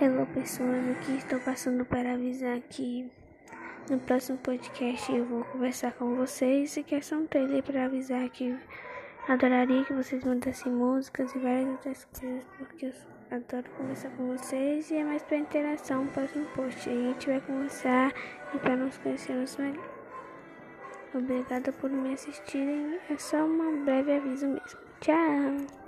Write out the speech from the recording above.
Hello pessoas, aqui estou passando para avisar que no próximo podcast eu vou conversar com vocês e que é só um trailer para avisar que adoraria que vocês mandassem músicas e várias outras coisas porque eu adoro conversar com vocês e é mais para interação próximo post. A gente vai conversar e para nos conhecermos melhor. Obrigada por me assistirem, é só um breve aviso mesmo. Tchau!